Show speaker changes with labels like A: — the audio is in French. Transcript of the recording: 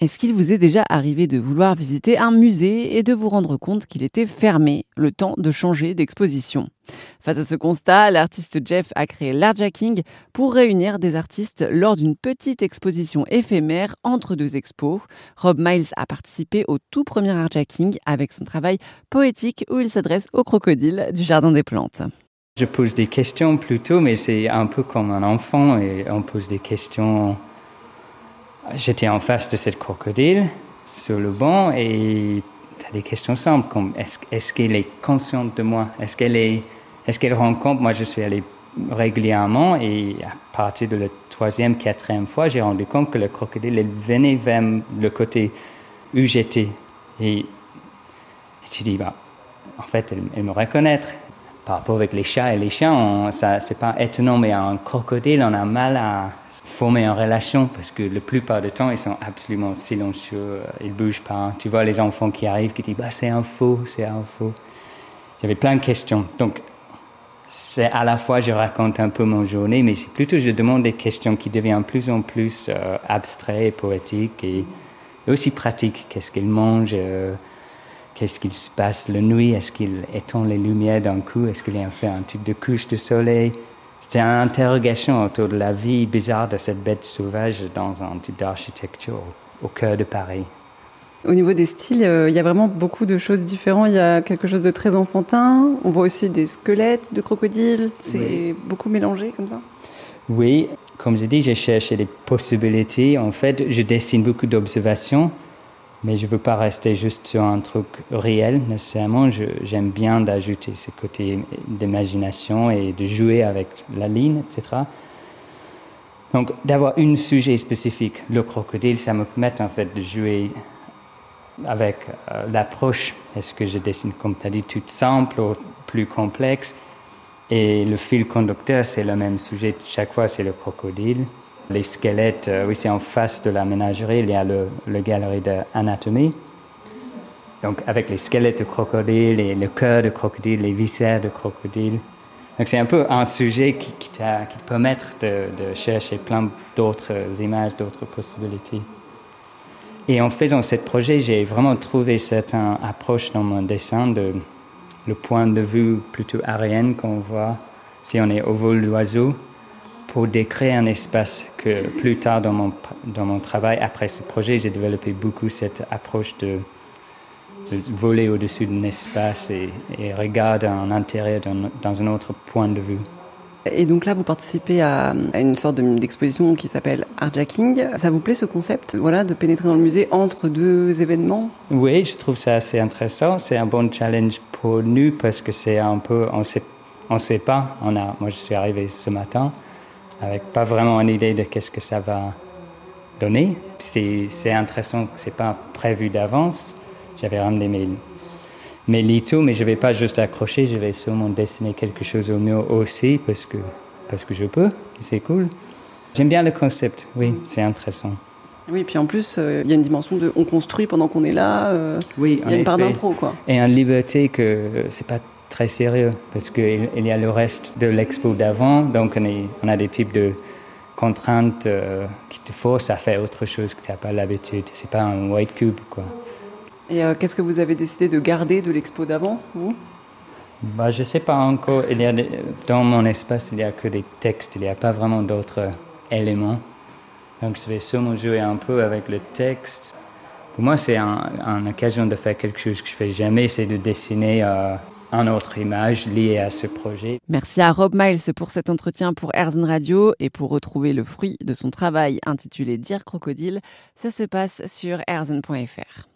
A: Est-ce qu'il vous est déjà arrivé de vouloir visiter un musée et de vous rendre compte qu'il était fermé, le temps de changer d'exposition? Face à ce constat, l'artiste Jeff a créé l'Artjacking pour réunir des artistes lors d'une petite exposition éphémère entre deux expos. Rob Miles a participé au tout premier Artjacking avec son travail poétique où il s'adresse aux crocodiles du Jardin des Plantes.
B: Je pose des questions plutôt, mais c'est un peu comme un enfant et on pose des questions J'étais en face de cette crocodile sur le banc et tu as des questions simples comme est-ce qu'elle est consciente de moi? Est-ce qu'elle est, est qu'elle rend compte? Moi, je suis allé régulièrement et à partir de la troisième, quatrième fois, j'ai rendu compte que le crocodile elle venait vers le côté où j'étais. Et, tu dis, bah, en fait, elle, me reconnaît. Par rapport avec les chats et les chiens, c'est pas étonnant, mais un crocodile, on a mal à former une relation parce que la plupart du temps, ils sont absolument silencieux, ils bougent pas. Tu vois les enfants qui arrivent qui disent bah, c'est un faux, c'est un faux. J'avais plein de questions. Donc, c'est à la fois je raconte un peu mon journée, mais c'est plutôt je demande des questions qui deviennent plus en plus euh, abstraites et poétiques et, aussi pratiques. Qu'est-ce qu'ils mangent euh, Qu'est-ce qu'il se passe la nuit? Est-ce qu'il étend les lumières d'un coup? Est-ce qu'il a fait un type de couche de soleil? C'était une interrogation autour de la vie bizarre de cette bête sauvage dans un type d'architecture au cœur de Paris.
A: Au niveau des styles, euh, il y a vraiment beaucoup de choses différentes. Il y a quelque chose de très enfantin. On voit aussi des squelettes de crocodiles. C'est beaucoup mélangé comme ça.
B: Oui, comme je dis, j'ai cherché des possibilités. En fait, je dessine beaucoup d'observations mais je ne veux pas rester juste sur un truc réel nécessairement. J'aime bien d'ajouter ce côté d'imagination et de jouer avec la ligne, etc. Donc, d'avoir un sujet spécifique, le crocodile, ça me permet en fait de jouer avec euh, l'approche. Est-ce que je dessine, comme tu as dit, tout simple ou plus complexe? Et le fil conducteur, c'est le même sujet. Chaque fois, c'est le crocodile. Les squelettes, euh, oui, c'est en face de la ménagerie, il y a le, le galerie d'anatomie. Donc, avec les squelettes de crocodile, et le cœur de crocodile, les viscères de crocodile. Donc, c'est un peu un sujet qui, qui, te permet de, de, chercher plein d'autres images, d'autres possibilités. Et en faisant ce projet, j'ai vraiment trouvé cette approche dans mon dessin de le point de vue plutôt aérien qu'on voit si on est au vol d'oiseau pour décrire un espace que plus tard dans mon, dans mon travail, après ce projet, j'ai développé beaucoup cette approche de, voler au-dessus d'un espace et, et regarder en intérieur dans, dans, un autre point de vue.
A: Et donc là, vous participez à, une sorte d'exposition qui s'appelle Artjacking. Ça vous plaît ce concept voilà, de pénétrer dans le musée entre deux événements?
B: Oui, je trouve ça assez intéressant. C'est un bon challenge pour nous parce que c'est un peu, on sait, on sait pas. On a, moi, je suis arrivé ce matin avec pas vraiment une idée de qu'est-ce que ça va donner. C'est intéressant que c'est pas prévu d'avance. J'avais ramené mes, mes litos, mais je vais pas juste accrocher, je vais sûrement dessiner quelque chose au mur aussi parce que, parce que je peux, c'est cool. J'aime bien le concept, oui, c'est intéressant.
A: Oui, puis en plus, euh, il y a une dimension de on construit pendant qu'on est là. Euh,
B: oui,
A: il y a une part d'impro, quoi.
B: Et une liberté que c'est pas très sérieux parce qu'il y a le reste de l'expo d'avant, donc on, a des types de contraintes euh, qui te forcent à faire autre chose que tu n'as pas l'habitude. C'est pas un white cube, quoi.
A: Et euh, qu'est-ce que vous avez décidé de garder de l'expo d'avant, vous?
B: Bah, Je ne sais pas encore. Il y a dans mon espace, il n'y a que des textes, il n'y a pas vraiment d'autres éléments. Donc je vais sûrement jouer un peu avec le texte. Pour moi, c'est une occasion de faire quelque chose que je fais jamais, c'est de dessiner euh, une autre image liée à ce projet.
A: Merci à Rob Miles pour cet entretien pour Airzone Radio et pour retrouver le fruit de son travail intitulé Dire crocodile, ça se passe sur airzone.fr.